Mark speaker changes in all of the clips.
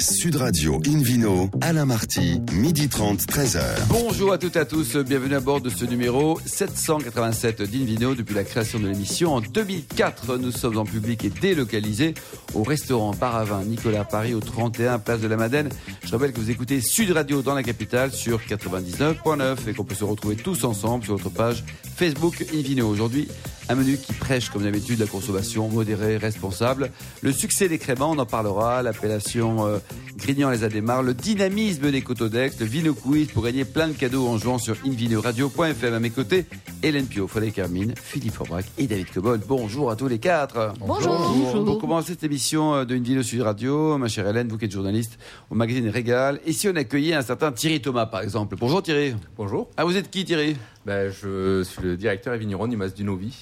Speaker 1: Sud Radio Invino, Alain Marty, midi 30, 13h.
Speaker 2: Bonjour à toutes et à tous, bienvenue à bord de ce numéro 787 d'Invino depuis la création de l'émission en 2004. Nous sommes en public et délocalisés au restaurant Paravin Nicolas Paris au 31 Place de la Madeleine. Je rappelle que vous écoutez Sud Radio dans la capitale sur 99.9 et qu'on peut se retrouver tous ensemble sur notre page Facebook Invino. Aujourd'hui, un menu qui prêche, comme d'habitude, la consommation modérée, responsable. Le succès des créments, on en parlera. L'appellation euh, Grignan les a démarre. Le dynamisme des Cotodex. Le Vino Quiz pour gagner plein de cadeaux en jouant sur invinoradio.fm. À mes côtés, Hélène Pio, Frédéric Carmine, Philippe Forbrac et David Cobol. Bonjour à tous les quatre.
Speaker 3: Bonjour.
Speaker 2: Pour commencer cette émission euh, de Invino Sud Radio, ma chère Hélène, vous qui êtes journaliste au magazine Régal. Et si on accueillait un certain Thierry Thomas, par exemple? Bonjour Thierry.
Speaker 4: Bonjour.
Speaker 2: Ah, vous êtes qui Thierry?
Speaker 4: Ben, je suis le directeur et vigneron du Mas du Novi.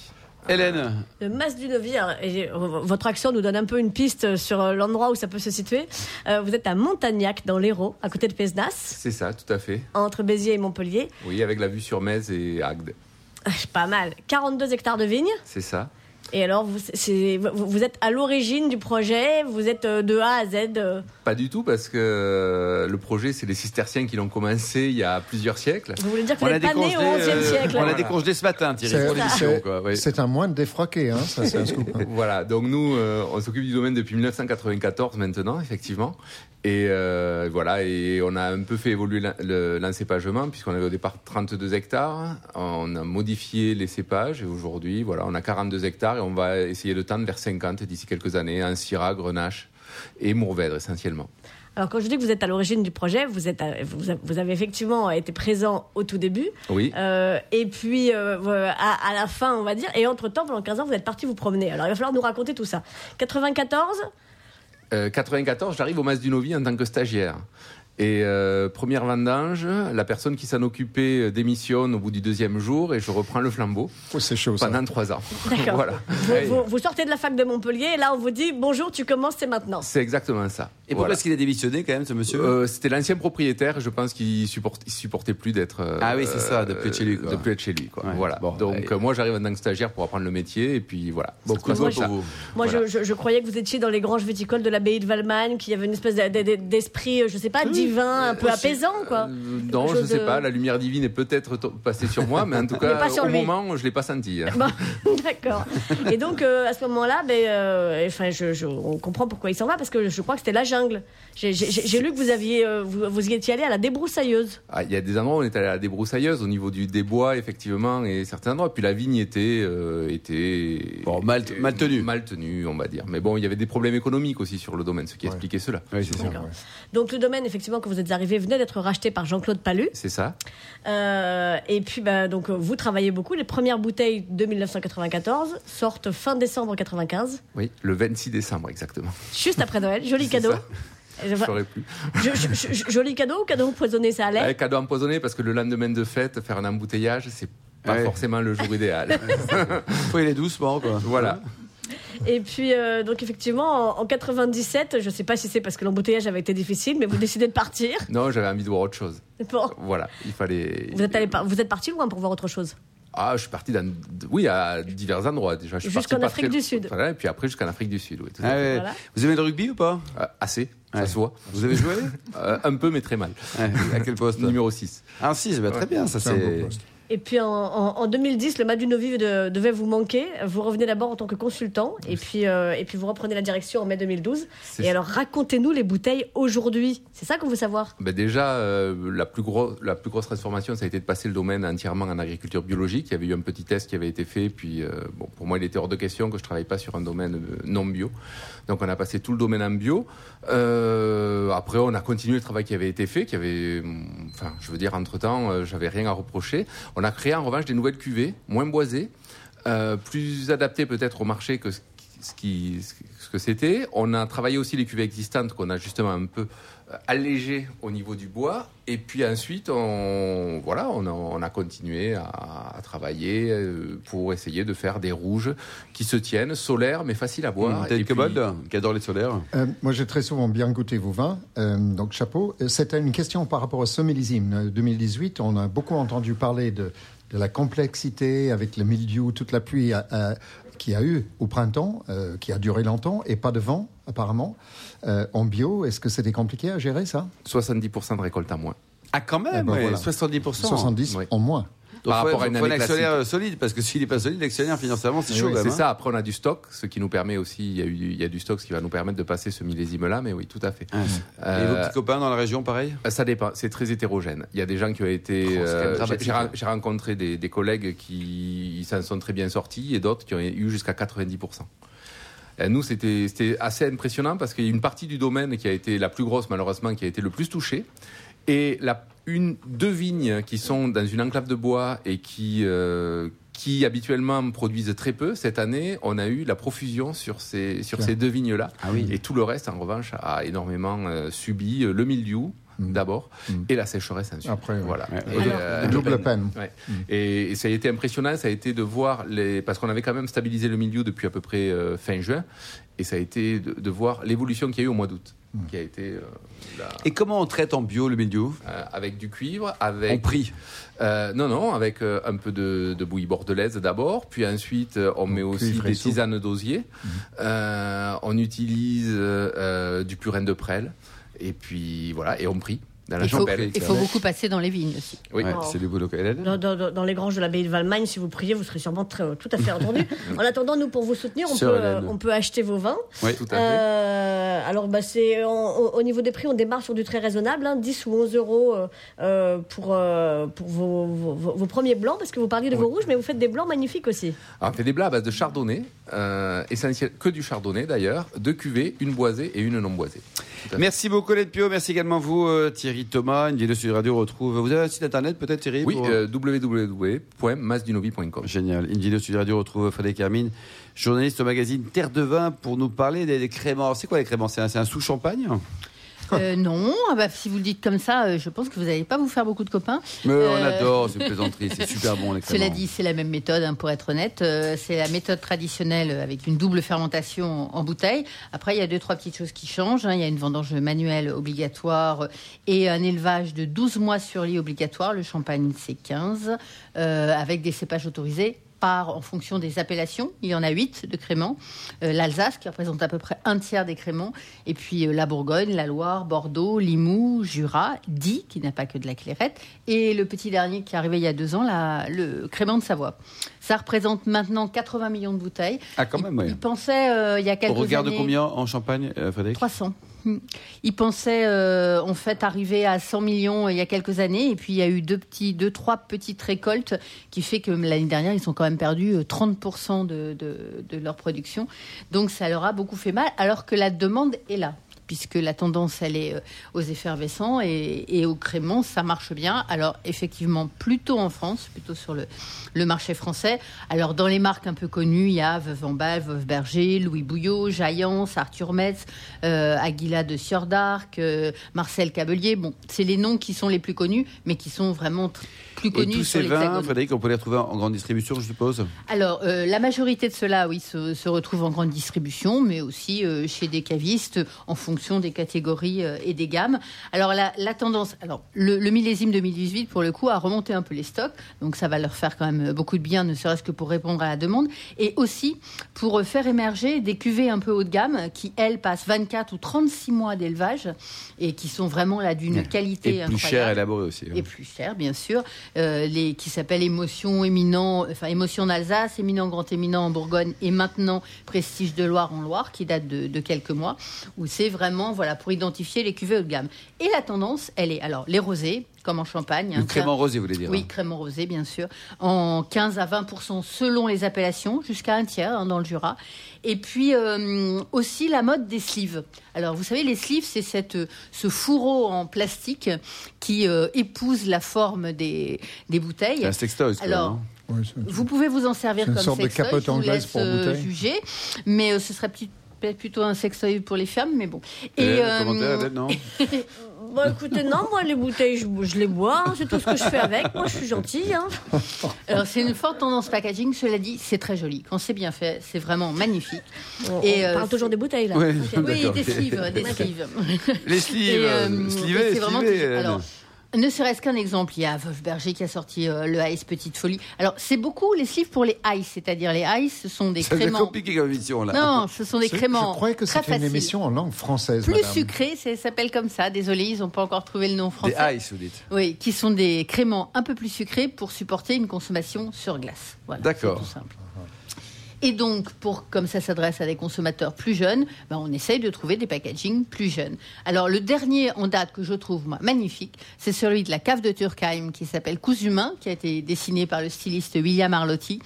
Speaker 2: Hélène.
Speaker 3: Le Mas du Novi, hein, et votre action nous donne un peu une piste sur euh, l'endroit où ça peut se situer. Euh, vous êtes à Montagnac, dans l'Hérault, à côté de Pézenas,
Speaker 4: C'est ça, tout à fait.
Speaker 3: entre Béziers et Montpellier.
Speaker 4: Oui, avec la vue sur Metz et Agde.
Speaker 3: Ah, Pas mal. 42 hectares de vignes.
Speaker 4: C'est ça.
Speaker 3: Et alors, vous, c'est- vous, vous êtes à l'origine du projet, vous êtes euh, de A à Z. euh,
Speaker 4: Pas du tout, parce que euh, le projet, c'est les cisterciens qui l'ont commencé il y a plusieurs siècles.
Speaker 3: Vous voulez dire que
Speaker 2: On
Speaker 3: vous
Speaker 2: l'a
Speaker 3: n'êtes pas né au
Speaker 2: décongelé,
Speaker 3: 11e
Speaker 2: euh,
Speaker 3: siècle
Speaker 2: on l'a
Speaker 3: là
Speaker 2: décongelé ce matin, Thierry,
Speaker 5: C'est-
Speaker 2: pour l'émission.
Speaker 5: c'est-
Speaker 2: quoi, oui.
Speaker 5: C'est un moine défroqué, hein, ça c'est un scoop. hein.
Speaker 4: Voilà, donc nous, euh, on s'occupe du domaine depuis 1994 maintenant, effectivement. Et euh, voilà, et on a un peu fait évoluer l'en- le- l'encépagement, puisqu'on avait au départ 32 hectares. On a modifié les cépages, et aujourd'hui, voilà, on a 42 hectares, et on va essayer de tendre vers 50 d'ici quelques années, en Syrah, Grenache et Mourvèdre essentiellement.
Speaker 3: Alors, quand je dis que vous êtes à l'origine du projet, vous, êtes à- vous, a- vous avez effectivement été présent au tout début.
Speaker 4: Oui.
Speaker 3: Euh, et puis, euh, voilà, à, à la fin, on va dire. Et entre-temps, pendant 15 ans, vous êtes parti vous promener. Alors, il va falloir nous raconter tout ça. 94,
Speaker 4: Euh, 94, j'arrive au Mas du Novi en tant que stagiaire. Et euh, première vendange, la personne qui s'en occupait euh, démissionne au bout du deuxième jour et je reprends le flambeau
Speaker 5: Oh, c'est chaud ça.
Speaker 4: pendant trois ans.
Speaker 3: D'accord.
Speaker 4: voilà.
Speaker 3: vous, vous- vous sortez de la fac de Montpellier et là, on vous dit bonjour, tu commences, c'est maintenant.
Speaker 4: C'est exactement ça.
Speaker 2: Et pourquoi
Speaker 4: Voilà.
Speaker 2: est-ce qu'il a démissionné quand même, ce monsieur?
Speaker 4: Euh, C'était l'ancien propriétaire, je pense qu'il supporte, il supportait plus d'être. euh,
Speaker 2: Ah oui, c'est ça, de plus être chez lui, quoi.
Speaker 4: De plus être chez lui, quoi.
Speaker 2: Ouais.
Speaker 4: Voilà.
Speaker 2: Bon,
Speaker 4: Donc euh, moi, j'arrive en tant que stagiaire pour apprendre le métier, et puis voilà.
Speaker 2: Beaucoup de
Speaker 3: moi,
Speaker 2: pour vous.
Speaker 3: Moi,
Speaker 4: Voilà.
Speaker 3: je, je- je croyais que vous étiez dans les granges viticoles de l'abbaye de Valmagne, qu'il y avait une espèce de- de- de- d'esprit, je sais pas, divin, un peu
Speaker 4: Aussi,
Speaker 3: apaisant, quoi.
Speaker 4: Euh, non, je
Speaker 3: chose
Speaker 4: sais
Speaker 3: de-
Speaker 4: pas. La lumière divine est peut-être passée sur moi, mais en tout cas,
Speaker 3: pas sur
Speaker 4: au
Speaker 3: lui.
Speaker 4: moment, je l'ai pas senti. hein.
Speaker 3: Bon, d'accord. Et donc, euh, à ce moment-là, ben, euh, enfin, je, je- on comprend pourquoi il s'en va, parce que je crois que c'était la jungle. J'ai- lu que vous, aviez, euh, vous, vous y étiez allé à la débroussailleuse.
Speaker 4: Ah, Il y a des endroits où on est allé à la débroussailleuse au niveau du des bois effectivement et certains endroits. Puis la vigne était euh, était
Speaker 2: Bon, mal- mal tenue.
Speaker 4: mal tenue, on va dire. Mais bon, il y avait des problèmes économiques aussi sur le domaine, ce qui expliquait cela.
Speaker 2: Oui, c'est.
Speaker 3: Donc, le domaine, effectivement, quand vous êtes arrivé, venait d'être racheté par Jean-Claude Palu.
Speaker 4: C'est ça.
Speaker 3: Euh, et puis, bah, donc, euh, vous travaillez beaucoup. Les premières bouteilles de 1994 sortent fin décembre 95,
Speaker 4: Oui, le 26 décembre exactement.
Speaker 3: juste après Noël. Joli cadeau.
Speaker 4: ça. Je saurais plus.
Speaker 3: je- je- je- joli cadeau ou cadeau empoisonné, ça allait
Speaker 4: Ouais, cadeau empoisonné parce que le lendemain de fête, faire un embouteillage, c'est pas
Speaker 2: Ouais.
Speaker 4: forcément le jour idéal.
Speaker 2: Faut y aller doucement, quoi.
Speaker 4: voilà.
Speaker 3: Et puis, euh, donc effectivement, en, en 97, je sais pas si c'est parce que l'embouteillage avait été difficile, mais vous décidez de partir.
Speaker 4: Non, j'avais envie de voir autre chose.
Speaker 3: Bon.
Speaker 4: Voilà, il fallait.
Speaker 3: Vous êtes, allé par- vous êtes parti loin pour voir autre chose?
Speaker 4: Ah, je suis parti dans, oui, à divers endroits déjà.
Speaker 3: Jusqu'en Afrique
Speaker 4: très-
Speaker 3: du Sud.
Speaker 4: Voilà, et puis après jusqu'en Afrique du Sud, oui. tout
Speaker 2: Ah ouais.
Speaker 3: Voilà.
Speaker 2: Vous aimez le rugby ou pas?
Speaker 4: Euh, assez,
Speaker 2: Ouais.
Speaker 4: ça se voit.
Speaker 2: Vous avez joué?
Speaker 4: Euh, un peu, mais très mal.
Speaker 2: Ouais, À quel poste?
Speaker 4: Numéro 6.
Speaker 2: Ah, si, c'est bah, très bien, ça
Speaker 5: C'est
Speaker 3: Et puis en, en- en 2010, le Madunoviv de- devait vous manquer. Vous revenez d'abord en tant que consultant, et puis, euh, et puis vous reprenez la direction en mai 2012.
Speaker 4: C'est
Speaker 3: Et alors racontez-nous les bouteilles aujourd'hui. C'est ça qu'on veut savoir.
Speaker 4: Ben déjà, euh, la, plus gros, la plus grosse transformation, ça a été de passer le domaine entièrement en agriculture biologique. Il y avait eu un petit test qui avait été fait, puis euh, bon, pour moi, il était hors de question que je travaille pas sur un domaine non bio. Donc, on a passé tout le domaine en bio. Après, on a continué le travail qui avait été fait, qui avait, hum, enfin, je veux dire, entre temps, euh, j'avais rien à reprocher. On a créé en revanche des nouvelles cuvées, moins boisées, euh, plus adaptées peut-être au marché que ce ce que c'était. On a travaillé aussi les cuvées existantes qu'on a justement un peu euh, allégées au niveau du bois. Et puis ensuite, on voilà, on a, on a continué à, à travailler euh, pour essayer de faire des rouges qui se tiennent, solaires mais faciles à boire. Et
Speaker 2: une
Speaker 4: puis-
Speaker 2: qui adore les solaires?
Speaker 5: Euh, moi, j'ai très souvent bien goûté vos vins, euh, donc chapeau. C'était une question par rapport au sommélizime. Euh, 2018, on a beaucoup entendu parler de, de la complexité avec le mildiou, toute la pluie qu'il y a eu au printemps, euh, qui a duré longtemps, et pas de vent. Apparemment. Euh, en bio, est-ce que c'était compliqué à gérer ça?
Speaker 4: 70% de récolte en moins.
Speaker 2: Ah, quand même,
Speaker 5: Eh ben
Speaker 2: ouais,
Speaker 5: voilà.
Speaker 2: 70%.
Speaker 5: 70
Speaker 4: Oui.
Speaker 5: en moins.
Speaker 2: Donc,
Speaker 4: Par
Speaker 2: faut-
Speaker 4: rapport à une
Speaker 2: faut un
Speaker 4: année
Speaker 2: actionnaire
Speaker 4: classique.
Speaker 2: solide, parce que s'il n'est pas solide, l'actionnaire financièrement, c'est chaud
Speaker 5: oui.
Speaker 4: C'est
Speaker 2: hein.
Speaker 4: ça, après on a du stock, ce qui nous permet aussi, il y, a eu, il y a du stock, ce qui va nous permettre de passer ce millésime-là, mais oui, tout à fait.
Speaker 2: Ah, Et
Speaker 4: Euh,
Speaker 2: vos petits copains dans la région, pareil?
Speaker 4: Ça dépend, c'est très hétérogène. Il y a des gens qui ont été.
Speaker 2: Oh,
Speaker 4: euh,
Speaker 2: hein.
Speaker 4: j'ai rencontré des, des collègues qui s'en sont très bien sortis et d'autres qui ont eu jusqu'à 90%. Euh, Nous, c'était, assez impressionnant parce qu'il y a une partie du domaine qui a été la plus grosse, malheureusement, qui a été le plus touchée. Et la, une, deux vignes qui sont dans une enclave de bois et qui, euh, qui habituellement produisent très peu, cette année, on a eu la profusion sur ces, sur ces deux vignes-là.
Speaker 2: Ah oui.
Speaker 4: Et tout le reste, en revanche, a énormément euh, subi euh, le mildiou
Speaker 5: Mm.
Speaker 4: d'abord
Speaker 5: Mm.
Speaker 4: et la sécheresse ensuite.
Speaker 5: Après,
Speaker 4: voilà.
Speaker 2: Ouais.
Speaker 4: Et,
Speaker 3: Alors-
Speaker 4: euh,
Speaker 5: Double peine.
Speaker 4: Ouais. Et, et ça a été impressionnant, ça a été de voir les parce qu'on avait quand même stabilisé le milieu depuis à peu près euh, fin juin, et ça a été de, de voir l'évolution qu'il y a eu au mois d'août, qui a été euh, la-
Speaker 2: Et comment on traite en bio le mildiou
Speaker 4: euh, avec du cuivre,
Speaker 2: En
Speaker 4: avec
Speaker 2: prix
Speaker 4: euh, non non avec euh, un peu de, de bouillie bordelaise d'abord, puis ensuite on met aussi des tisanes d'osier, Euh, on utilise du purin de prêle, et puis voilà, et on prie dans la
Speaker 6: Il faut, il faut beaucoup passer dans les vignes aussi.
Speaker 4: Oui.
Speaker 3: Oh.
Speaker 2: C'est du boulot. Hélène
Speaker 3: Dans, dans- dans- dans les granges de l'abbaye de Valmagne, si vous priez, vous serez sûrement très, tout à fait entendu. en attendant, nous, pour vous soutenir, on peut,
Speaker 2: Hélène.
Speaker 3: on peut acheter vos vins.
Speaker 2: Oui.
Speaker 4: Tout à fait.
Speaker 3: Euh, alors, bah, c'est au, au niveau des prix, on démarre sur du très raisonnable, hein, 10 ou 11 euros euh, euh, pour, euh, pour vos, vos- vos- vos premiers blancs, parce que vous parliez de vos rouges, mais vous faites des blancs magnifiques aussi.
Speaker 4: Alors, on fait des blats à base de chardonnay, euh, essentiel que du chardonnay d'ailleurs, deux cuvées, une boisée et une non boisée.
Speaker 2: Merci beaucoup, Hélène Pio. Merci également vous, euh, Thierry Thomas. Une vidéo sur Radio retrouve. Vous avez un site internet peut-être, Thierry
Speaker 4: Oui,
Speaker 2: pour-
Speaker 4: euh, www.masdunovi.com.
Speaker 2: Génial. Une vidéo sur Radio retrouve Frédéric Hermine, journaliste au magazine Terre de Vin, pour nous parler des, des créments. C'est quoi les créments? C'est un, c'est un sous-champagne?
Speaker 6: Euh, non, ah bah, si vous le dites comme ça, euh, je pense que vous n'allez pas vous faire beaucoup de copains.
Speaker 2: Mais on
Speaker 6: Euh,
Speaker 2: adore, c'est une plaisanterie, c'est super bon.
Speaker 6: Cela dit, c'est la même méthode, hein, pour être honnête. C'est la méthode traditionnelle avec une double fermentation en, bouteille. Après, il y a deux, trois petites choses qui changent. hein. Il y a une vendange manuelle obligatoire et un élevage de 12 mois sur lit obligatoire. Le champagne, c'est 15, euh, avec des cépages autorisés par en fonction des appellations. Il y en a 8 de créments. Euh, L'Alsace, qui représente à peu près un tiers des créments. Et puis euh, la Bourgogne, la Loire, Bordeaux, Limoux, Jura, Die, qui n'a pas que de la clairette. Et le petit dernier qui est arrivé il y a deux ans, la- le crément de Savoie. Ça représente maintenant 80 millions de bouteilles.
Speaker 2: Ah, quand même,
Speaker 6: il,
Speaker 2: oui.
Speaker 6: il pensait euh, il y a
Speaker 2: On
Speaker 6: quelques
Speaker 2: regarde
Speaker 6: années...
Speaker 2: combien en Champagne, Frédéric?
Speaker 6: 300. Hmm. Il pensait euh, en fait arriver à 100 millions euh, il y a quelques années et puis il y a eu deux petits, deux trois petites récoltes qui fait que l'année dernière ils ont quand même perdu euh, 30% de, de, de leur production. Donc ça leur a beaucoup fait mal alors que la demande est là puisque la tendance elle est euh, aux effervescents et, et aux créments, ça marche bien. Alors effectivement plutôt en France, plutôt sur le, le marché français. Alors dans les marques un peu connues, il y a Veuve en Veuve Berger, Louis Bouillot, Jaillance, Arthur Metz, euh, Aguila de Sieur d'Arc, euh, Marcel Cabelier. Bon, c'est les noms qui sont les plus connus, mais qui sont vraiment plus
Speaker 2: Et
Speaker 6: connus
Speaker 2: tous
Speaker 6: sur
Speaker 2: ces vins. Frédéric, on peut les retrouver en grande distribution, je suppose?
Speaker 6: Alors, euh, la majorité de ceux-là, oui, se, se retrouvent en grande distribution, mais aussi chez des cavistes en fonction des catégories euh, et des gammes. Alors, la, la tendance, alors le, le millésime 2018, pour le coup, a remonté un peu les stocks, donc ça va leur faire quand même beaucoup de bien, ne serait-ce que pour répondre à la demande, et aussi pour euh, faire émerger des cuvées un peu haut de gamme qui, elles, passent 24 ou 36 mois d'élevage et qui sont vraiment là d'une qualité
Speaker 2: Et plus
Speaker 6: incroyable
Speaker 2: cher aussi. hein.
Speaker 6: et plus cher, bien sûr, euh, les, qui s'appelle Émotion Éminent, enfin Émotion d'Alsace, Éminent Grand Éminent en Bourgogne et maintenant Prestige de Loire en Loire, qui date de, de quelques mois, où c'est vraiment voilà pour identifier les cuvées haut de gamme. Et la tendance, elle est alors les rosés, comme en Champagne.
Speaker 2: Le
Speaker 6: hein,
Speaker 2: crément rosé, vous voulez dire
Speaker 6: oui,
Speaker 2: hein.
Speaker 6: crément rosé, bien sûr, en 15 à 20% selon les appellations, jusqu'à un tiers hein, dans le Jura. Et puis euh, aussi la mode des sleeves. Alors, vous savez, les sleeves, c'est cette, euh, ce fourreau en plastique qui euh, épouse la forme des, des bouteilles.
Speaker 2: C'est un
Speaker 6: Alors,
Speaker 5: Oui,
Speaker 6: Vous pouvez vous en servir
Speaker 5: une
Speaker 6: comme
Speaker 5: sorte de
Speaker 6: sextoy,
Speaker 5: capote
Speaker 6: je vous
Speaker 5: anglaise pour
Speaker 6: euh,
Speaker 5: bouteille.
Speaker 6: juger, mais ce serait petit- peut-être plutôt un sextoy pour les femmes, mais bon.
Speaker 2: Hélène,
Speaker 6: euh,
Speaker 2: commentaire, Hélène, non
Speaker 3: Bon, écoutez, non, moi, les bouteilles, je, je les bois, hein, c'est tout ce que je fais avec. Moi, je suis gentille. Hein.
Speaker 6: Alors c'est une forte tendance packaging, cela dit, c'est très joli. Quand c'est bien fait, c'est vraiment magnifique.
Speaker 3: On,
Speaker 6: Et,
Speaker 3: on
Speaker 6: euh,
Speaker 3: parle toujours des bouteilles, là.
Speaker 2: Ouais.
Speaker 6: Oui, des
Speaker 2: ok.
Speaker 6: sleeves, des sleeves.
Speaker 2: Les sleeves,
Speaker 6: Et,
Speaker 2: euh,
Speaker 6: euh,
Speaker 2: slivés,
Speaker 6: et c'est vraiment
Speaker 2: slivés,
Speaker 6: alors, Ne serait-ce qu'un exemple, il y a Wolf Berger qui a sorti euh, le Ice Petite Folie. Alors, c'est beaucoup les livres pour les Ice, c'est-à-dire les Ice, ce sont des
Speaker 2: Ça
Speaker 6: créments.
Speaker 2: compliqué comme émission là.
Speaker 6: Non, ce sont des
Speaker 5: C'est-
Speaker 6: créments.
Speaker 5: Je croyais que c'était une émission en langue française.
Speaker 6: Plus
Speaker 5: madame.
Speaker 6: sucré, ça s'appelle comme ça. Désolé, ils n'ont pas encore trouvé le nom
Speaker 2: Des
Speaker 6: français.
Speaker 2: ice, vous dites.
Speaker 6: Oui, qui sont des créments un peu plus sucrés pour supporter une consommation sur glace. Voilà,
Speaker 2: D'accord.
Speaker 6: c'est tout simple. Et donc, pour, comme ça s'adresse à des consommateurs plus jeunes, ben, on essaye de trouver des packagings plus jeunes. Alors, le dernier en date que je trouve moi, magnifique, c'est celui de la cave de Turkheim qui s'appelle Cousumain, qui a été dessiné par le styliste William Arlotti.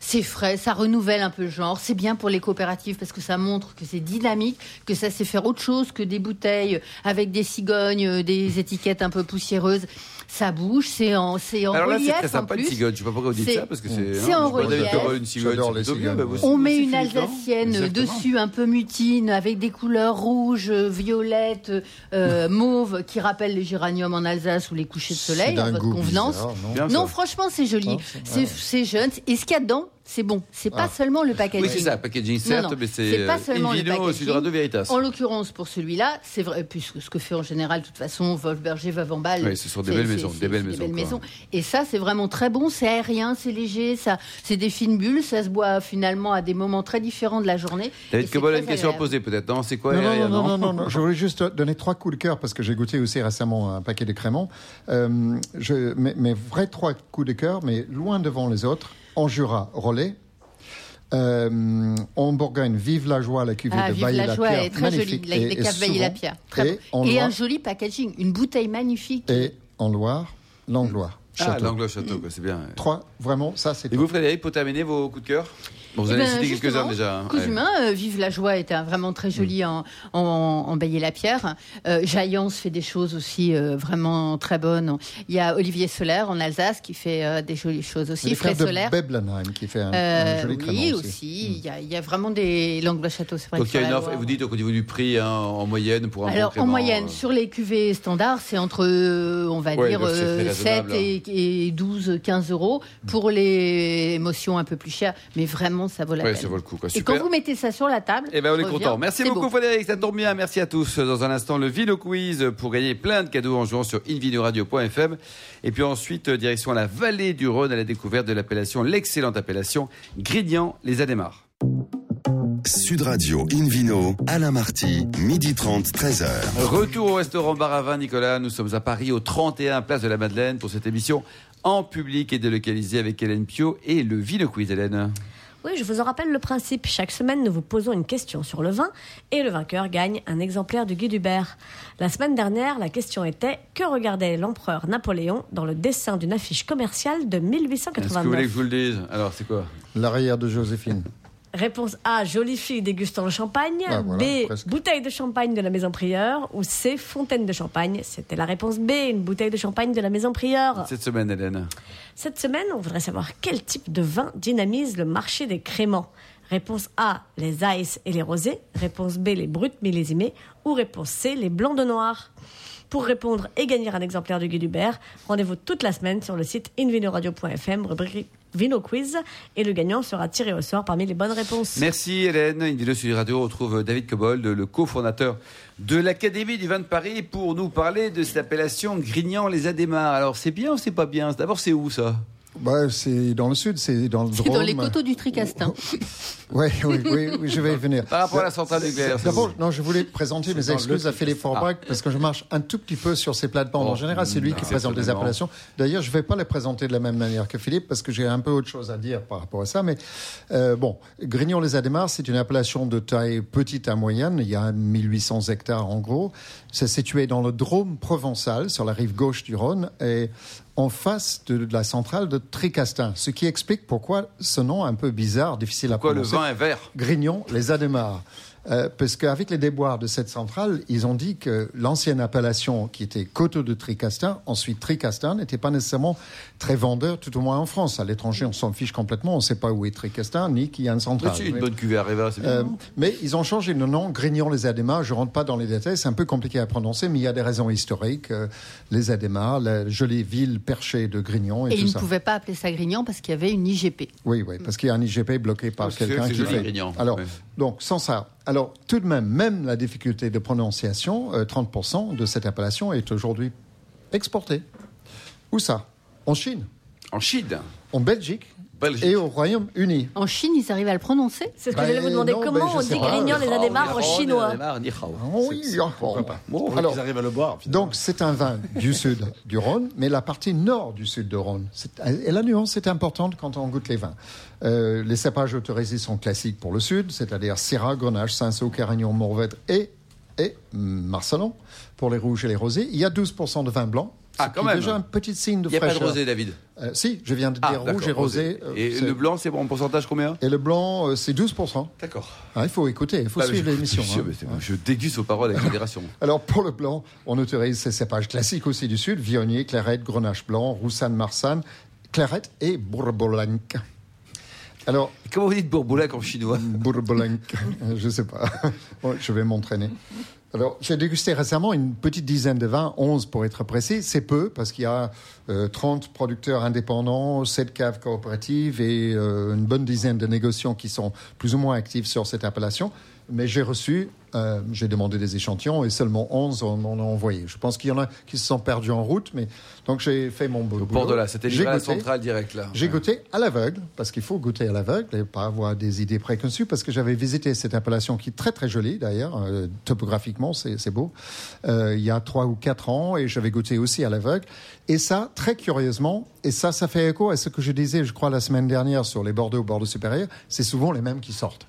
Speaker 6: C'est frais, ça renouvelle un peu le genre. C'est bien pour les coopératives parce que ça montre que c'est dynamique, que ça sait faire autre chose que des bouteilles avec des cigognes, euh, des étiquettes un peu poussiéreuses. Ça bouge, c'est en, c'est en
Speaker 2: Alors là,
Speaker 6: relief
Speaker 2: c'est très
Speaker 6: en
Speaker 2: sympa une
Speaker 6: plus.
Speaker 2: cigogne. Je sais pas pourquoi vous dites
Speaker 6: C'est-
Speaker 2: ça parce que c'est.
Speaker 6: c'est
Speaker 2: hein,
Speaker 6: en relief.
Speaker 2: Une cigogne,
Speaker 5: les cigognes.
Speaker 2: bah, vous.
Speaker 6: On met une alsacienne
Speaker 5: Exactement.
Speaker 6: dessus, un peu mutine, avec des couleurs rouges, euh, violettes, euh, mauves, qui rappellent les géraniums en Alsace ou les couchers de soleil,
Speaker 5: C'est
Speaker 6: à
Speaker 5: d'un
Speaker 6: votre
Speaker 5: goût
Speaker 6: convenance.
Speaker 5: bizarre, non
Speaker 6: Non, franchement, c'est joli. C'est c'est jeune. Et ce qu'il y a dedans, c'est bon. C'est pas
Speaker 5: Ah.
Speaker 6: seulement le packaging.
Speaker 2: Oui, c'est ça, packaging certes,
Speaker 6: non,
Speaker 2: mais c'est
Speaker 6: pas
Speaker 2: euh,
Speaker 6: seulement le packaging.
Speaker 2: Veritas.
Speaker 6: En l'occurrence, pour celui-là, c'est vrai, puisque ce que fait en général, de toute façon, Wolfberger, Vavambal.
Speaker 2: Oui, ce sont des belles maisons, des belles maisons.
Speaker 6: Et ça, c'est vraiment très bon, c'est aérien, c'est léger, ça, c'est des fines bulles, ça se boit finalement à des moments très différents de la journée.
Speaker 2: David Cobol a une question à poser peut-être. Non, c'est quoi
Speaker 5: Non, non,
Speaker 2: Ariane,
Speaker 5: non, non, non, non, Je voulais juste donner trois coups de cœur parce que j'ai goûté aussi récemment un paquet de créments. Euh, je, mes, mes vrais trois coups de cœur, mais loin devant les autres. En Jura, Rollet. Euh, en Bourgogne, Vive la joie, la cuvée
Speaker 6: Ah,
Speaker 5: de
Speaker 6: vive
Speaker 5: Vaille
Speaker 6: la
Speaker 5: la
Speaker 6: joie
Speaker 5: Pierre.
Speaker 6: est très jolie, la-
Speaker 5: Et-
Speaker 6: les
Speaker 5: et
Speaker 6: caves la Pierre. Très
Speaker 5: et
Speaker 6: Et un joli packaging, une bouteille magnifique.
Speaker 5: et en Loire, Langlois.
Speaker 2: Ah,
Speaker 5: Château.
Speaker 2: l'angle château, quoi, c'est bien. ouais.
Speaker 5: Trois, vraiment, ça c'est
Speaker 2: Et vous, Frédéric, pour terminer vos coups de cœur Bon, Vous
Speaker 6: Eh
Speaker 2: en avez
Speaker 6: ben,
Speaker 2: cité quelques-uns déjà. hein.
Speaker 6: Cousumin, euh, Vive la joie était un- vraiment très joli en, en, en Bailly-la-Pierre. Euh, Jaillance fait des choses aussi euh, vraiment très bonnes. Il y a Olivier Solaire en Alsace qui fait euh, des jolies choses aussi.
Speaker 5: de
Speaker 6: Solaire.
Speaker 5: Beblenheim qui fait un, un
Speaker 6: Euh,
Speaker 5: joli
Speaker 6: oui,
Speaker 5: aussi.
Speaker 6: aussi. Il y, a, il y a vraiment des langues de château. C'est vrai
Speaker 2: Donc il y a une
Speaker 6: la
Speaker 2: offre, et vous dites au niveau du prix, hein, en moyenne, pour un bon
Speaker 6: Alors, en
Speaker 2: Clément,
Speaker 6: moyenne,
Speaker 2: euh,
Speaker 6: sur les cuvées standards, c'est entre, on va
Speaker 2: Ouais,
Speaker 6: dire,
Speaker 2: donc c'est très
Speaker 6: euh,
Speaker 2: raisonnable,
Speaker 6: 7 et, et 12, 15 euros. Pour les émotions un peu plus chères, mais vraiment, ça vaut la
Speaker 2: Ouais,
Speaker 6: peine.
Speaker 2: ça vaut le coup. Quoi.
Speaker 6: Et quand vous mettez ça sur la table,
Speaker 2: Eh ben, on est content. Merci beaucoup,
Speaker 6: beau.
Speaker 2: Frédéric. Ça tombe bien. Merci à tous. Dans un instant, le Vino Quiz pour gagner plein de cadeaux en jouant sur invinoradio.fm. Et puis ensuite, direction la vallée du Rhône à la découverte de l'appellation, l'excellente appellation Grignan les Adémars.
Speaker 1: Sud Radio Invino, Alain Marty, midi 30, 13h.
Speaker 2: Retour au restaurant Bar à Vin, Nicolas. Nous sommes à Paris, au 31 Place de la Madeleine, pour cette émission en public et délocalisée avec Hélène Pio et le Vino Quiz, Hélène.
Speaker 3: Oui, je vous en rappelle le principe. Chaque semaine, nous vous posons une question sur le vin et le vainqueur gagne un exemplaire du Guy Dubert. La semaine dernière, la question était que regardait l'empereur Napoléon dans le dessin d'une affiche commerciale de
Speaker 2: Est-ce que vous voulez que
Speaker 3: 1889
Speaker 2: je vous le dise? Alors, c'est quoi?
Speaker 5: L'arrière de Joséphine.
Speaker 3: Réponse A, jolie fille dégustant le champagne.
Speaker 5: Ah, voilà,
Speaker 3: B,
Speaker 5: presque.
Speaker 3: bouteille de champagne de la maison Prieur. Ou C, fontaine de champagne. C'était la réponse B, une bouteille de champagne de la maison Prieur.
Speaker 2: Cette semaine, Hélène.
Speaker 3: Cette semaine, on voudrait savoir quel type de vin dynamise le marché des créments. Réponse A, les ice et les rosés. Réponse B, les bruts millésimés. Ou réponse C, les blancs de noir. Pour répondre et gagner un exemplaire du Guy Dubert, rendez-vous toute la semaine sur le site invinoradio.fm, rubrique Vino Quiz, et le gagnant sera tiré au sort parmi les bonnes réponses.
Speaker 2: Merci Hélène. Une vidéo sur Radio retrouve David Cobold, le cofondateur de l'Académie du vin de Paris, pour nous parler de cette appellation Grignan les Adémars. Alors c'est bien ou c'est pas bien? D'abord c'est où ça?
Speaker 5: Bah, c'est dans le sud, c'est dans le
Speaker 6: C'est
Speaker 5: Drôme.
Speaker 6: dans les coteaux du Tricastin.
Speaker 5: Oui, oui, oui, oui, je vais y venir.
Speaker 2: Par rapport à la centrale nucléaire.
Speaker 5: D'abord, non, je voulais présenter mes excuses à Philippe Forbach parce que je marche un tout petit peu sur ses plates-bandes.
Speaker 2: Oh,
Speaker 5: en général, c'est lui qui présente les appellations. D'ailleurs, je ne vais pas les présenter de la même manière que Philippe parce que j'ai un peu autre chose à dire par rapport à ça. Mais euh, bon, Grignon-les-Adémars, c'est une appellation de taille petite à moyenne. Il y a 1800 hectares en gros. C'est situé dans le Drôme provençal, sur la rive gauche du Rhône, et en face de, de la centrale de Tricastin. Ce qui explique pourquoi ce nom un peu bizarre, difficile à
Speaker 2: Quoi, le
Speaker 5: prononcer.
Speaker 2: vin est vert?
Speaker 5: Grignon, les Adémars. Euh, parce qu'avec les déboires de cette centrale, ils ont dit que l'ancienne appellation qui était Coteau de Tricastin, ensuite Tricastin, n'était pas nécessairement très vendeur, tout au moins en France. À l'étranger, on s'en fiche complètement, on ne sait pas où est Tricastin, ni qu'il y a une centrale.
Speaker 2: C'est une
Speaker 5: Oui.
Speaker 2: bonne cuvée à Réva, c'est bien.
Speaker 5: Euh, mais ils ont changé le nom, Grignon les Adémars. Je rentre pas dans les détails, c'est un peu compliqué à prononcer, mais il y a des raisons historiques. Euh, les Adémars, la jolie ville perchée de Grignon et,
Speaker 6: Et
Speaker 5: tout
Speaker 6: ils ne pouvaient pas appeler ça Grignan parce qu'il y avait une IGP.
Speaker 5: Oui, oui, parce qu'il y a un IGP bloqué par
Speaker 2: Oh,
Speaker 5: quelqu'un
Speaker 2: c'est
Speaker 5: qui
Speaker 2: joli,
Speaker 5: fait.
Speaker 2: Grignan.
Speaker 5: Alors,
Speaker 2: Ouais.
Speaker 5: Donc sans ça. Alors, tout de même, même la difficulté de prononciation, euh, 30% de cette appellation est aujourd'hui exporté. Où ça? En Chine,
Speaker 2: En Chine.
Speaker 5: en Belgique,
Speaker 2: Belgique.
Speaker 5: et au Royaume-Uni.
Speaker 6: En Chine, ils arrivent à le prononcer
Speaker 3: C'est ce que
Speaker 5: Bah,
Speaker 3: j'allais vous demander.
Speaker 5: non,
Speaker 3: Comment
Speaker 5: je
Speaker 3: on dit
Speaker 5: pas.
Speaker 3: Grignan les Adémars en chinois.
Speaker 5: Ah oui,
Speaker 7: Pourquoi pas
Speaker 5: Bon,
Speaker 7: Pour
Speaker 5: alors,
Speaker 7: qu'ils arrivent à le boire. finalement.
Speaker 5: donc c'est un vin du sud du Rhône, mais la partie nord du sud du Rhône. Et la nuance est importante quand on goûte les vins. Euh, les cépages autorisés sont classiques pour le sud, c'est-à-dire Syrah, Grenache, Cinsault, Carignan, Mourvèdre et, et Marcelon pour les rouges et les rosés. Il y a 12% de vin blanc.
Speaker 2: Ah, quand même.
Speaker 5: déjà un petit signe de
Speaker 2: Il n'y a pas de
Speaker 5: fraîcheur.
Speaker 2: rosé, David.
Speaker 5: Euh, si, je viens de
Speaker 2: Ah,
Speaker 5: dire rouge et rosé. euh,
Speaker 2: Et le blanc, c'est en pourcentage combien?
Speaker 5: Et le blanc, euh, c'est 12%.
Speaker 2: D'accord.
Speaker 5: Ah, il faut écouter, il faut
Speaker 2: Ah,
Speaker 5: suivre l'émission.
Speaker 2: je-
Speaker 5: hein.
Speaker 2: Je déguste vos paroles avec modération.
Speaker 5: Alors pour le blanc, on autorise ces cépages classiques aussi du sud, Viognier, Clairette, Grenache blanc, Roussanne, Marsanne, Clairette et Bourbolenque. Alors,
Speaker 2: Comment vous dites bourboulac en chinois?
Speaker 5: Bourbolenque, je sais pas, Bon, je vais m'entraîner. Alors, j'ai dégusté récemment une petite dizaine de vins, 11 pour être précis. C'est peu parce qu'il y a euh, 30 producteurs indépendants, 7 caves coopératives et euh, une bonne dizaine de négociants qui sont plus ou moins actifs sur cette appellation. Mais j'ai reçu, euh, j'ai demandé des échantillons et seulement 11 en en ont envoyé. Je pense qu'il y en a qui se sont perdus en route, mais donc j'ai fait mon boulot.
Speaker 2: Au port de là, c'était livré à la centrale direct là.
Speaker 5: J'ai goûté à l'aveugle, parce qu'il faut goûter à l'aveugle et pas avoir des idées préconçues, parce que j'avais visité cette appellation qui est très très jolie d'ailleurs, euh, topographiquement c'est beau, euh, il y a trois ou quatre ans, et j'avais goûté aussi à l'aveugle. Et ça, très curieusement, et ça, ça fait écho à ce que je disais, je crois, la semaine dernière sur les Bordeaux, Bordeaux supérieur, c'est souvent les mêmes qui sortent.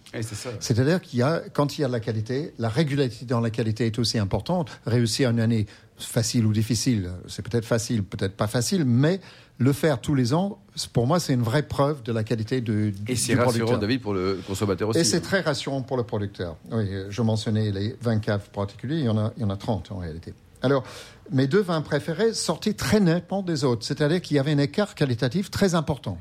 Speaker 5: C'est-à-dire qu'il y a, quand il y a de la qualité, la régularité dans la qualité est aussi importante. Réussir une année facile ou difficile, c'est peut-être facile, peut-être pas facile, mais le faire tous les ans, pour moi, c'est une vraie preuve de la qualité de, du
Speaker 2: Et c'est rassurant,
Speaker 5: producteur.
Speaker 2: David, pour le consommateur aussi.
Speaker 5: Et c'est
Speaker 2: hein.
Speaker 5: très rassurant pour le producteur. Oui, je mentionnais les 20 caves particuliers, il y en a, il y en a 30 en réalité. Alors, mes deux vins préférés sortaient très nettement des autres, c'est-à-dire qu'il y avait un écart qualitatif très important.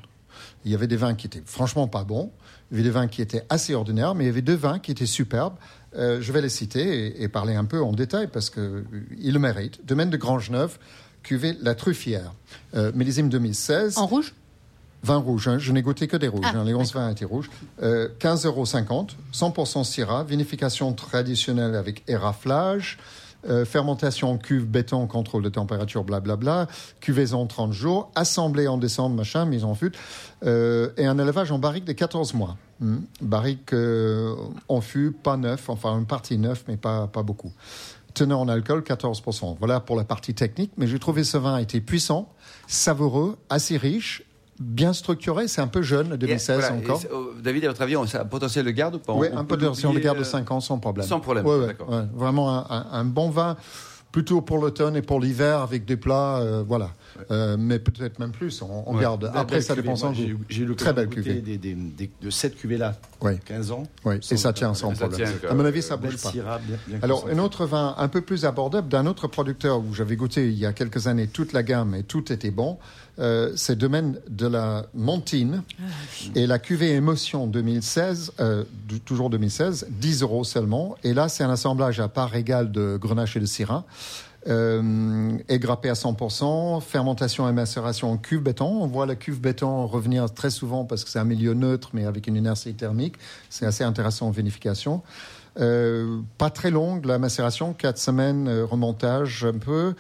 Speaker 5: Il y avait des vins qui étaient franchement pas bons, il y avait des vins qui étaient assez ordinaires, mais il y avait deux vins qui étaient superbes. Euh, je vais les citer et, et parler un peu en détail parce qu'ils le méritent. Domaine de Grangeneuve, cuvée La Truffière, euh, millésime 2016.
Speaker 6: En rouge?
Speaker 5: Vin rouge, hein. je n'ai goûté que des rouges.
Speaker 6: Ah,
Speaker 5: hein. Les 11 vins étaient rouges. Euh, 15,50 euros, 100% Syrah, vinification traditionnelle avec éraflage, euh, fermentation en cuve, béton, contrôle de température, blablabla, cuvaison 30 jours, assemblée en décembre, machin, mise en fût, euh, et un élevage en barrique de 14 mois. Hmm. Barrique euh, en fût, pas neuf, enfin une partie neuf, mais pas, pas beaucoup. Teneur en alcool, 14%. Voilà pour la partie technique, mais j'ai trouvé ce vin était puissant, savoureux, assez riche, bien structuré. C'est un peu jeune, 2016
Speaker 2: Et, voilà,
Speaker 5: encore.
Speaker 2: oh, David, à votre avis, on- ça a un potentiel de garde ou pas?
Speaker 5: Oui,
Speaker 2: On
Speaker 5: un peu de garde de
Speaker 2: euh,
Speaker 5: 5 ans sans problème.
Speaker 2: sans problème,
Speaker 5: Ouais, ouais,
Speaker 2: d'accord.
Speaker 5: ouais. Vraiment un, un- un bon vin, plutôt pour l'automne et pour l'hiver, avec des plats, euh, voilà. Euh, mais peut-être même plus, on, on
Speaker 7: Ouais.
Speaker 5: garde. Après, ça dépend sans
Speaker 7: j'ai-
Speaker 5: goût.
Speaker 7: J'ai eu
Speaker 5: Très
Speaker 7: l'occasion
Speaker 5: belle cuvée.
Speaker 7: des, des- des- de cette cuvée-là,
Speaker 5: Oui.
Speaker 7: 15 ans.
Speaker 5: Oui, et ça tient sans
Speaker 2: Ça
Speaker 5: problème.
Speaker 2: tient,
Speaker 5: À mon avis, ça bouge pas.
Speaker 7: Syrah, bien- bien
Speaker 5: Alors, un autre vin un peu plus abordable d'un autre producteur où j'avais goûté il y a quelques années toute la gamme et tout était bon, euh, c'est Domaine de la Montine et la cuvée Émotion 2016, euh, toujours 2016, 10 euros seulement. Et là, c'est un assemblage à part égale de Grenache et de Syrah. Euh, égrappé à 100%, fermentation et macération en cuve béton. On voit la cuve béton revenir très souvent parce que c'est un milieu neutre mais avec une inertie thermique. C'est assez intéressant en vinification. Euh, pas très longue la macération, 4 semaines, euh, remontage un peu.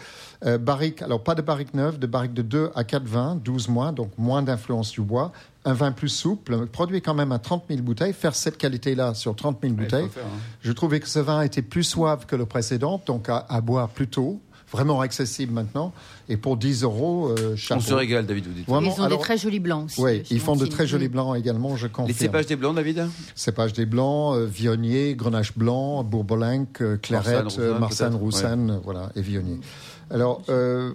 Speaker 5: Euh, barrique, alors pas de barrique neuve, de barrique de 2 à 4 vins, 12 mois, donc moins d'influence du bois. Un vin plus souple, produit quand même à 30 000 bouteilles. Faire cette qualité-là sur 30 000
Speaker 2: Ouais, il faut
Speaker 5: bouteilles,
Speaker 2: faire, hein.
Speaker 5: je trouvais que ce vin était plus suave que le précédent, donc à, à boire plus tôt, vraiment accessible maintenant. Et pour 10 euros, euh,
Speaker 2: On
Speaker 5: chapeau.
Speaker 2: se régale, David, vous dites.
Speaker 5: Vraiment,
Speaker 6: Ils ont
Speaker 5: alors-
Speaker 6: des très jolis blancs aussi.
Speaker 5: Oui, ils font de très jolis blancs également, je confirme.
Speaker 2: Les cépages des blancs, David?
Speaker 5: Cépages des blancs, euh, Viognier, Grenache blanc, Bourbolinque, euh, Clairette,
Speaker 2: Marsanne, Roussanne,
Speaker 5: euh, voilà, et Viognier. Alors, euh,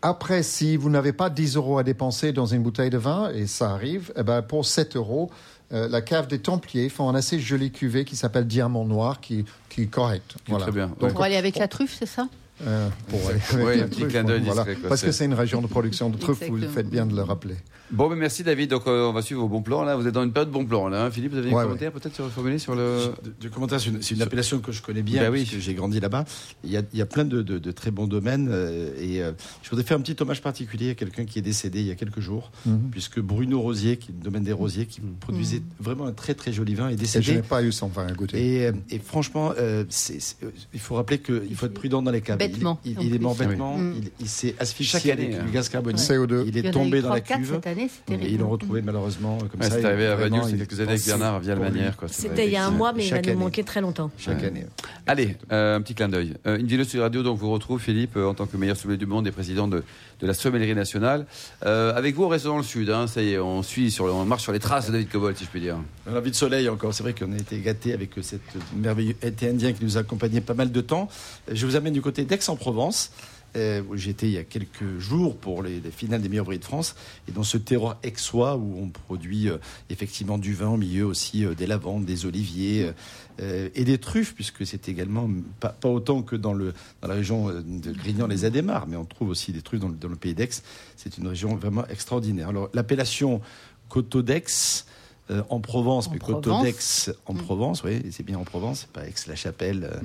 Speaker 5: après, si vous n'avez pas 10 euros à dépenser dans une bouteille de vin, et ça arrive, eh ben, pour 7 euros, euh, la cave des Templiers font un assez joli cuvée qui s'appelle Diamant Noir, qui, qui est correct.
Speaker 2: Qui est très bien, ouais.
Speaker 6: Pour aller avec la truffe, c'est ça?
Speaker 5: Euh, pour aller
Speaker 2: Oui,
Speaker 5: avec la
Speaker 2: un petit clin d'œil
Speaker 5: voilà. Parce que
Speaker 2: c'est-
Speaker 5: une région de production de truffes, vous faites bien de le rappeler.
Speaker 2: Bon, ben merci David. Donc euh, on va suivre vos bons plans. Là, vous êtes dans une période de bons plans. Là, hein. Philippe, vous avez des
Speaker 5: Ouais,
Speaker 2: commentaires peut-être sur formuler sur le.
Speaker 7: De commentaire, c'est une, c'est une appellation que je connais bien,
Speaker 2: Bah oui.
Speaker 7: j'ai grandi là-bas. Il y a, il y a plein de, de- de très bons domaines. euh, et euh, je voudrais faire un petit hommage particulier à quelqu'un qui est décédé il y a quelques jours,
Speaker 5: Mhm.
Speaker 7: puisque Bruno Rosier, qui est le domaine des Rosiers, qui produisait vraiment un très très joli vin, est
Speaker 5: Et je n'ai
Speaker 7: décédé.
Speaker 5: pas eu son vin à goûter.
Speaker 7: Et, et franchement, c'est- c'est- il faut rappeler qu'il faut être prudent dans les caves.
Speaker 6: Bête bêtement.
Speaker 7: Il, est mort bêtement.
Speaker 6: Mm.
Speaker 7: Il, il s'est asphyxié
Speaker 2: Chaque année,
Speaker 7: avec
Speaker 2: hein.
Speaker 7: du gaz carbonique.
Speaker 5: CO2.
Speaker 7: Il est tombé dans la
Speaker 6: 34
Speaker 7: cuve.
Speaker 6: cette année, c'est
Speaker 7: Et ils l'ont retrouvé malheureusement comme
Speaker 2: Ouais,
Speaker 7: ça.
Speaker 2: c'est arrivé à a
Speaker 7: il
Speaker 2: quelques années avec Bernard via la
Speaker 7: pour lui.
Speaker 2: manière. quoi. C'est
Speaker 3: C'était il y a un mois, mais il va nous manquer très longtemps.
Speaker 7: Chaque année.
Speaker 2: Allez, euh, un petit clin d'œil. Euh, une vidéo sur radio, donc vous retrouve Philippe euh, en tant que meilleur sommelier du monde et président de, de la sommellerie nationale. Euh, avec vous, on reste dans le sud. Hein, ça y est, on suit sur, le- on marche sur les traces de David Cobol, si je puis dire.
Speaker 7: On a envie de soleil encore. C'est vrai qu'on a été gâtés avec cette merveilleux été indien qui nous a accompagnés pas mal de temps. Je vous amène du côté d'Aix-en-Provence. Euh, J'étais il y a quelques jours pour les, les finales des meilleurs bris de France et dans ce terroir aixois où on produit euh, effectivement du vin au milieu aussi euh, des lavandes, des oliviers et des truffes puisque c'est également pas, autant que dans, le, dans la région de Grignan-les-Adémars mais on trouve aussi des truffes dans dans le pays d'Aix. C'est une région vraiment extraordinaire. Alors l'appellation Coteau d'Aix euh, en Provence,
Speaker 6: En
Speaker 7: mais
Speaker 6: Provence.
Speaker 7: d'Aix en
Speaker 6: Mm.
Speaker 7: Provence, oui, c'est bien en Provence, pas Aix-la-Chapelle, euh,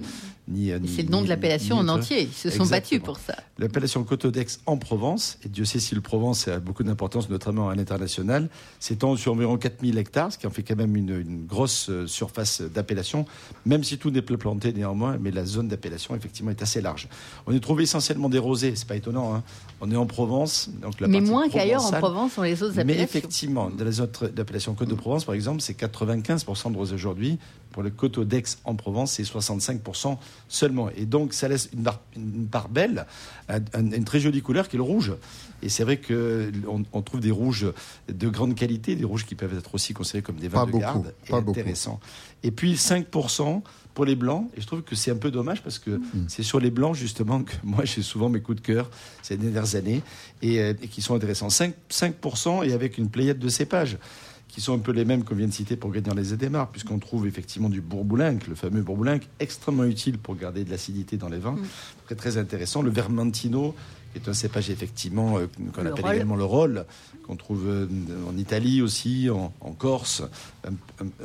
Speaker 7: ni, euh, ni-
Speaker 6: C'est le nom
Speaker 7: ni-
Speaker 6: de l'appellation en entier. Ils se sont battus pour ça.
Speaker 7: L'appellation Coteau d'Aix en Provence, et Dieu sait si le Provence a beaucoup d'importance, notamment à l'international, s'étend sur environ 4000 hectares, ce qui en fait quand même une, une grosse surface d'appellation, même si tout n'est pas planté néanmoins, mais la zone d'appellation effectivement est assez large. On y trouve essentiellement des rosés, c'est pas étonnant, hein. on est en Provence, donc la
Speaker 6: Mais moins qu'ailleurs en. Provence, on les autres
Speaker 7: Mais
Speaker 6: appellations.
Speaker 7: effectivement, dans les autres appellations Côte de Provence, par exemple, c'est 95% de rosé aujourd'hui. Pour le coteau d'Aix en Provence, c'est 65% seulement. Et donc, ça laisse une part, une part belle, une, très jolie couleur qui est le rouge. Et c'est vrai qu'on on trouve des rouges de grande qualité, des rouges qui peuvent être aussi considérés comme des vins
Speaker 5: Pas
Speaker 7: de
Speaker 5: beaucoup,
Speaker 7: garde.
Speaker 5: Pas
Speaker 7: intéressants. Et puis 5% pour les blancs. Et je trouve que c'est un peu dommage parce que c'est sur les blancs, justement, que moi j'ai souvent mes coups de cœur ces dernières années et, euh, et qui sont intéressants. 5%, 5% et avec une pléiade de cépages qui sont un peu les mêmes qu'on vient de citer pour Grignan les Édémars, puisqu'on trouve effectivement du bourboulinque, le fameux bourboulinque, extrêmement utile pour garder de l'acidité dans les vins, très très intéressant. Le vermentino, qui est un cépage effectivement euh, qu'on
Speaker 6: Le
Speaker 7: appelle également le roll, qu'on trouve euh, en Italie aussi, en, en Corse,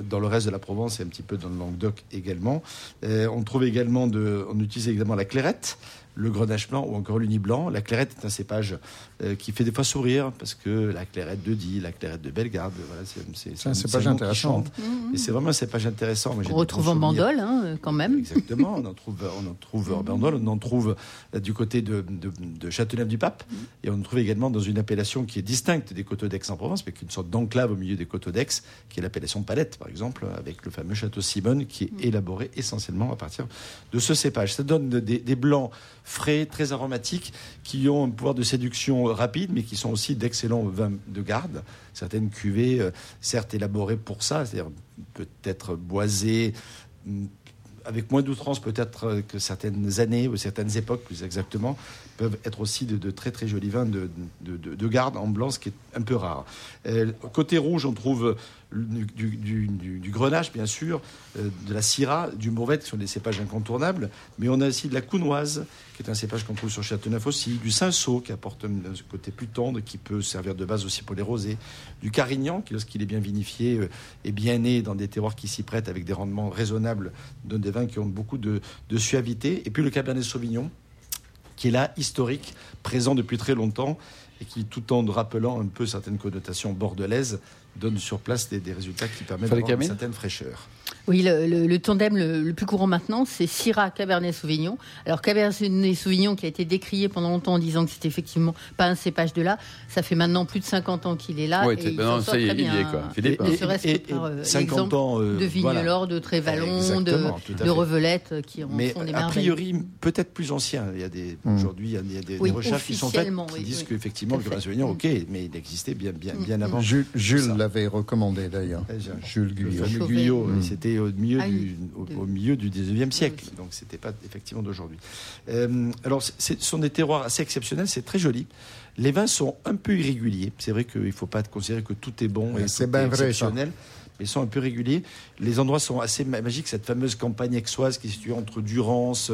Speaker 7: dans le reste de la Provence et un petit peu dans le Languedoc également. Euh, on trouve également de, on utilise également la clairette. Le grenache blanc ou encore l'uni blanc. La clairette est un cépage euh, qui fait des fois sourire parce que la clairette de Die, la clairette de Bellegarde, voilà, c'est c'est-
Speaker 5: C'est un cépage intéressant.
Speaker 7: chante. Et c'est vraiment un cépage intéressant.
Speaker 6: On retrouve en bandole, hein, quand même.
Speaker 7: Exactement, on en trouve, on en trouve en Bandol, on en trouve euh, du côté de, de, de Châteauneuf-du-Pape, et on en trouve également dans une appellation qui est distincte des coteaux d'Aix-en-Provence, mais qui est une sorte d'enclave au milieu des coteaux d'Aix, qui est l'appellation Palette, par exemple, avec le fameux château Simone, qui est élaboré essentiellement à partir de ce cépage. Ça donne des, des blancs frais, très aromatiques, qui ont un pouvoir de séduction rapide, mais qui sont aussi d'excellents vins de garde. Certaines cuvées, euh, certes élaborées pour ça, c'est-à-dire peut-être boisées, hum, avec moins d'outrance peut-être que certaines années ou certaines époques plus exactement, peuvent être aussi de, très très jolis vins de, de, de- de garde en blanc, ce qui est un peu rare. Euh, côté rouge, on trouve du, grenache, bien sûr, euh, de la syrah, du mourvèdre, qui sont des cépages incontournables, mais on a aussi de la counoise, qui est un cépage qu'on trouve sur Châteauneuf aussi, du cinsault, qui apporte un, côté plus tendre, qui peut servir de base aussi pour les rosés, du carignan, qui lorsqu'il est bien vinifié euh, est bien né dans des terroirs qui s'y prêtent avec des rendements raisonnables, donne des vins qui ont beaucoup de suavité, et puis le cabernet sauvignon, qui est là, historique, présent depuis très longtemps, et qui, tout en rappelant un peu certaines connotations bordelaises, donne sur place des, des résultats qui permettent d'avoir une certaine fraîcheur.
Speaker 6: Oui, le, le- le tandem le, le plus courant maintenant, c'est Syrah Cabernet Sauvignon. Alors Cabernet Sauvignon qui a été décrié pendant longtemps en disant que c'était effectivement pas un cépage de là, ça fait maintenant plus de 50 ans qu'il est là.
Speaker 2: Ouais,
Speaker 6: et il
Speaker 2: non,
Speaker 6: sort
Speaker 2: ça y est,
Speaker 6: très
Speaker 2: il y est,
Speaker 6: bien.
Speaker 2: quoi.
Speaker 6: Ne
Speaker 2: hein.
Speaker 6: serait-ce
Speaker 7: Et-
Speaker 6: que
Speaker 7: et-
Speaker 6: par
Speaker 7: et
Speaker 6: euh,
Speaker 7: 50
Speaker 6: l'exemple
Speaker 7: ans, euh,
Speaker 6: de
Speaker 7: voilà.
Speaker 6: Vigneulor, de Trévalon, de,
Speaker 7: à
Speaker 6: de
Speaker 7: fait.
Speaker 6: Revelette euh, qui en
Speaker 7: Mais
Speaker 6: font des
Speaker 7: a priori, peut-être plus ancien. Il y a des,
Speaker 5: Mm.
Speaker 7: aujourd'hui, il y a, il des,
Speaker 6: Oui,
Speaker 7: des recherches qui sont faites qui
Speaker 6: oui,
Speaker 7: disent
Speaker 6: oui.
Speaker 7: qu'effectivement, le Cabernet. Sauvignon,
Speaker 6: Mm.
Speaker 7: ok, mais il existait bien, bien, bien
Speaker 6: Mm.
Speaker 7: avant.
Speaker 5: Jules, l'avait recommandé d'ailleurs.
Speaker 7: J'ai-
Speaker 5: Jules
Speaker 6: Chauvet.
Speaker 7: Guyot,
Speaker 5: Mm.
Speaker 7: C'était au milieu,
Speaker 6: Ah
Speaker 7: du,
Speaker 6: oui,
Speaker 7: au,
Speaker 6: de-
Speaker 7: au milieu du 19e siècle,
Speaker 6: aussi.
Speaker 7: donc c'était pas effectivement d'aujourd'hui. Euh, alors, c'est- ce sont des terroirs assez exceptionnels, c'est très joli. Les vins sont un peu irréguliers. C'est vrai qu'il ne faut pas considérer que tout est bon et
Speaker 5: C'est
Speaker 7: tout
Speaker 5: bien
Speaker 7: est
Speaker 5: vrai, ça.
Speaker 7: exceptionnel. Ils sont un peu réguliers. Les endroits sont assez ma- magiques. Cette fameuse campagne aixoise qui est située entre Durance,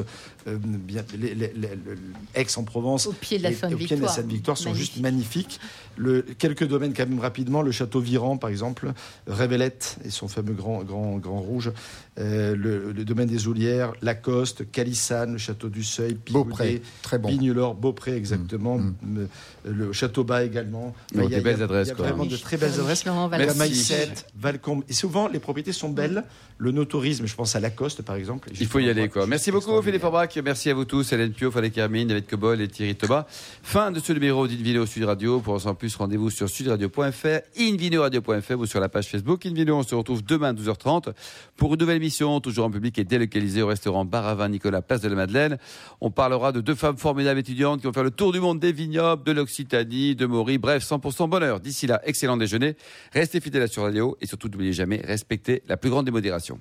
Speaker 7: euh, bien, les- les- les- le- Aix-en-Provence,
Speaker 6: Au pied de la
Speaker 7: et- et au pied de la
Speaker 6: Sainte-Victoire.
Speaker 7: Sont juste
Speaker 6: Magnifique.
Speaker 7: magnifiques. Le, quelques domaines quand même rapidement. Le château Viran, par exemple, Révélette et son fameux grand, grand, grand rouge. Euh, le, le domaine des Oulières, Lacoste, Calissane, le château du Seuil,
Speaker 5: Beaupré, très bon.
Speaker 7: Beaupré exactement,
Speaker 5: Mm.
Speaker 7: Euh, le château Bas également.
Speaker 2: Donc,
Speaker 7: Il y a-
Speaker 2: des belles adresses,
Speaker 7: vraiment de très belles adresses.
Speaker 2: Merci.
Speaker 7: Maïsette, Valcombe Et souvent, les propriétés sont belles. Le no-tourisme, je pense à Lacoste, par exemple.
Speaker 2: Il faut y aller, quoi. Merci beaucoup, Philippe Forbach. Merci à vous tous, Hélène Pio, Fallait Carmine, David Cobol et Thierry Thomas. Fin de ce numéro d'Invino Sud Radio. Pour en savoir plus, rendez-vous sur sudradio.fr, invinoradio.fr ou sur la page Facebook. Invino, on se retrouve demain à 12h30 pour une nouvelle émission, toujours en public et délocalisée au restaurant Baravin Nicolas, place de la Madeleine. On parlera de deux femmes formidables étudiantes qui vont faire le tour du monde des vignobles, de l'Occitanie, de Maury. Bref, 100% bonheur. D'ici là, excellent déjeuner. Restez fidèles à Sur Radio et surtout jamais, respectez la plus grande démodération.